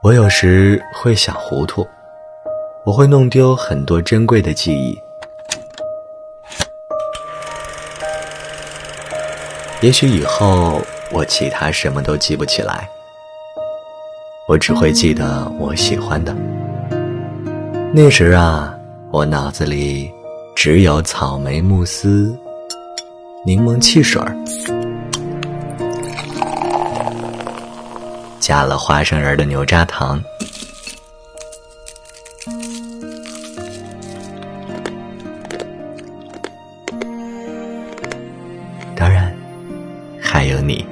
我有时会想糊涂，我会弄丢很多珍贵的记忆。也许以后我其他什么都记不起来，我只会记得我喜欢的。那时啊，我脑子里只有草莓慕斯、柠檬汽水儿。加了花生仁的牛轧糖。当然还有你。